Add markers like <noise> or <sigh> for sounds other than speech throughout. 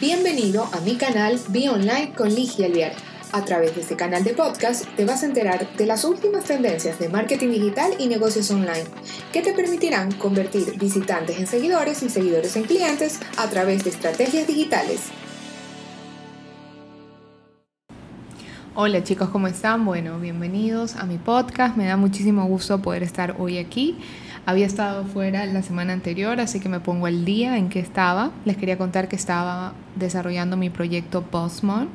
Bienvenido a mi canal Be Online con Ligia Alviar. A través de este canal de podcast te vas a enterar de las últimas tendencias de marketing digital y negocios online que te permitirán convertir visitantes en seguidores y seguidores en clientes a través de estrategias digitales. Hola chicos, ¿cómo están? Bueno, bienvenidos a mi podcast. Me da muchísimo gusto poder estar hoy aquí. Había estado fuera la semana anterior, así que me pongo al día en que estaba. Les quería contar que estaba desarrollando mi proyecto Postmon,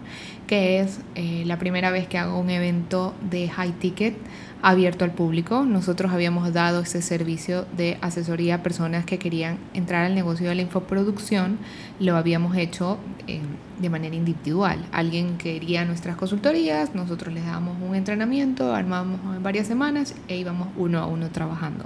que es eh, la primera vez que hago un evento de high ticket abierto al público. Nosotros habíamos dado ese servicio de asesoría a personas que querían entrar al negocio de la infoproducción. Lo habíamos hecho eh, de manera individual. Alguien quería nuestras consultorías, nosotros les dábamos un entrenamiento, armábamos en varias semanas e íbamos uno a uno trabajando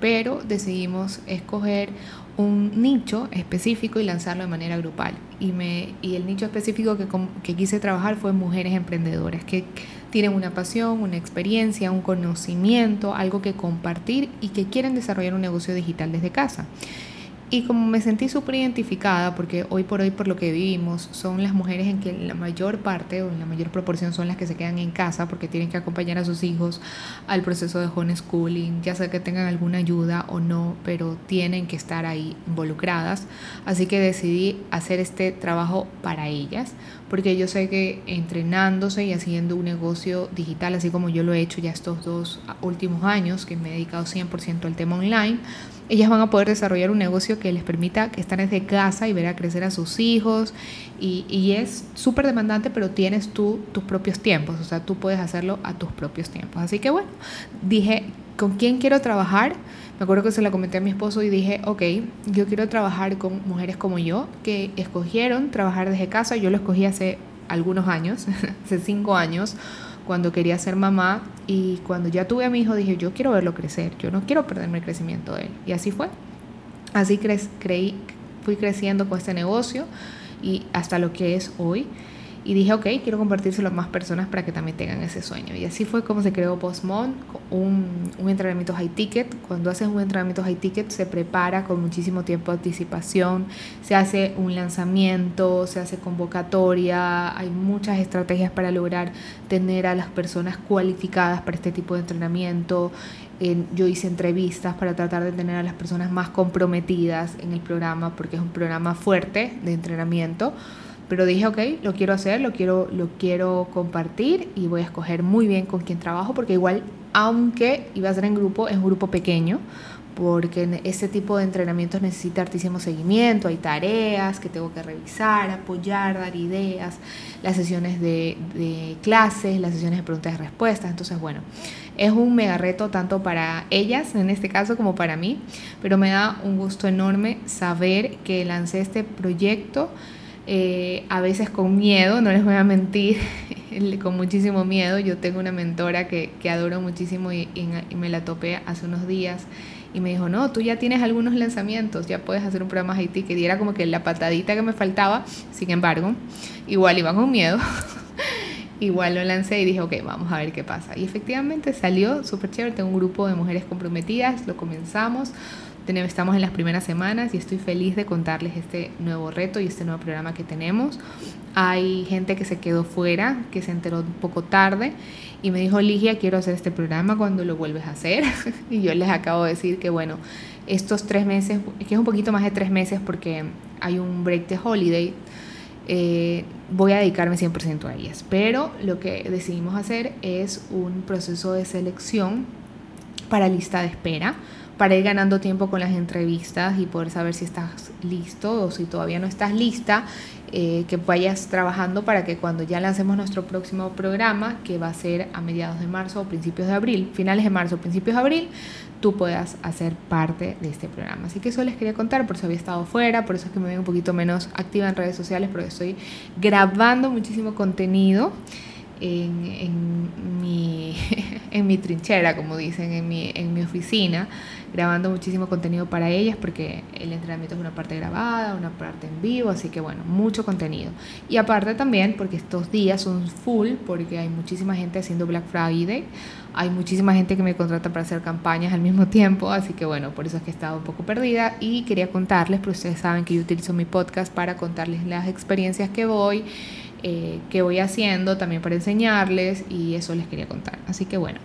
pero decidimos escoger un nicho específico y lanzarlo de manera grupal. Y, me, y el nicho específico que, que quise trabajar fue mujeres emprendedoras que tienen una pasión, una experiencia, un conocimiento, algo que compartir y que quieren desarrollar un negocio digital desde casa. Y como me sentí súper identificada, porque hoy por hoy por lo que vivimos son las mujeres en que la mayor parte o en la mayor proporción son las que se quedan en casa porque tienen que acompañar a sus hijos al proceso de homeschooling, ya sea que tengan alguna ayuda o no, pero tienen que estar ahí involucradas. Así que decidí hacer este trabajo para ellas, porque yo sé que entrenándose y haciendo un negocio digital, así como yo lo he hecho ya estos dos últimos años, que me he dedicado 100% al tema online, ellas van a poder desarrollar un negocio que les permita estén desde casa y ver a crecer a sus hijos. Y, y es súper demandante, pero tienes tú tus propios tiempos, o sea, tú puedes hacerlo a tus propios tiempos. Así que bueno, dije, ¿con quién quiero trabajar? Me acuerdo que se la comenté a mi esposo y dije, ok, yo quiero trabajar con mujeres como yo, que escogieron trabajar desde casa. Yo lo escogí hace algunos años, <laughs> hace cinco años cuando quería ser mamá y cuando ya tuve a mi hijo dije, yo quiero verlo crecer, yo no quiero perderme el crecimiento de él. Y así fue. Así creí, fui creciendo con este negocio y hasta lo que es hoy. Y dije, ok, quiero compartírselo a más personas para que también tengan ese sueño. Y así fue como se creó Postmon, un, un entrenamiento high ticket. Cuando haces un entrenamiento high ticket se prepara con muchísimo tiempo de anticipación, se hace un lanzamiento, se hace convocatoria, hay muchas estrategias para lograr tener a las personas cualificadas para este tipo de entrenamiento. yo hice entrevistas para tratar de tener a las personas más comprometidas en el programa porque es un programa fuerte de entrenamiento pero dije, ok, lo quiero hacer, lo quiero, lo quiero compartir y voy a escoger muy bien con quién trabajo, porque igual, aunque iba a ser en grupo, es un grupo pequeño, porque este tipo de entrenamientos necesita altísimo seguimiento, hay tareas que tengo que revisar, apoyar, dar ideas, las sesiones de, de clases, las sesiones de preguntas y respuestas, entonces bueno, es un mega reto tanto para ellas en este caso como para mí, pero me da un gusto enorme saber que lancé este proyecto eh, a veces con miedo, no les voy a mentir, <laughs> con muchísimo miedo. Yo tengo una mentora que, que adoro muchísimo y, me la topé hace unos días y me dijo, no, tú ya tienes algunos lanzamientos, ya puedes hacer un programa Haití, que diera como que la patadita que me faltaba, sin embargo, igual iba con miedo. <laughs> igual lo lancé y dije, ok, vamos a ver qué pasa. Y efectivamente salió súper chévere, tengo un grupo de mujeres comprometidas, lo comenzamos estamos en las primeras semanas y estoy feliz de contarles este nuevo reto y este nuevo programa que tenemos. Hay gente que se quedó fuera, que se enteró un poco tarde y me dijo, Ligia, quiero hacer este programa cuando lo vuelves a hacer. <laughs> y yo les acabo de decir que, bueno, estos tres meses, que es un poquito más de tres meses porque hay un break de holiday, eh, voy a dedicarme 100% a ellas. Pero lo que decidimos hacer es un proceso de selección para lista de espera para ir ganando tiempo con las entrevistas y poder saber si estás listo o si todavía no estás lista, eh, que vayas trabajando para que cuando ya lancemos nuestro próximo programa, que va a ser a mediados de marzo o principios de abril, finales de marzo o principios de abril, tú puedas hacer parte de este programa. Así que eso les quería contar, por eso había estado fuera, por eso es que me veo un poquito menos activa en redes sociales, porque estoy grabando muchísimo contenido en, en mi en mi trinchera, como dicen, en mi, en mi oficina, grabando muchísimo contenido para ellas porque el entrenamiento es una parte grabada, una parte en vivo, así que bueno, mucho contenido. Y aparte también porque estos días son full, porque hay muchísima gente haciendo Black Friday, hay muchísima gente que me contrata para hacer campañas al mismo tiempo, así que bueno, por eso es que he estado un poco perdida y quería contarles, pero ustedes saben que yo utilizo mi podcast para contarles las experiencias que voy. Eh, que voy haciendo también para enseñarles y eso les quería contar. Así que bueno,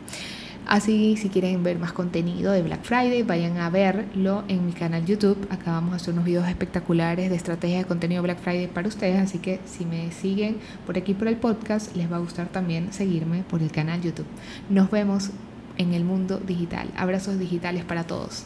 Así, si quieren ver más contenido de Black Friday, vayan a verlo en mi canal YouTube. Acá vamos a hacer unos videos espectaculares de estrategia de contenido Black Friday para ustedes. Así que si me siguen por aquí por el podcast, les va a gustar también seguirme por el canal YouTube. Nos vemos en el mundo digital. Abrazos digitales para todos.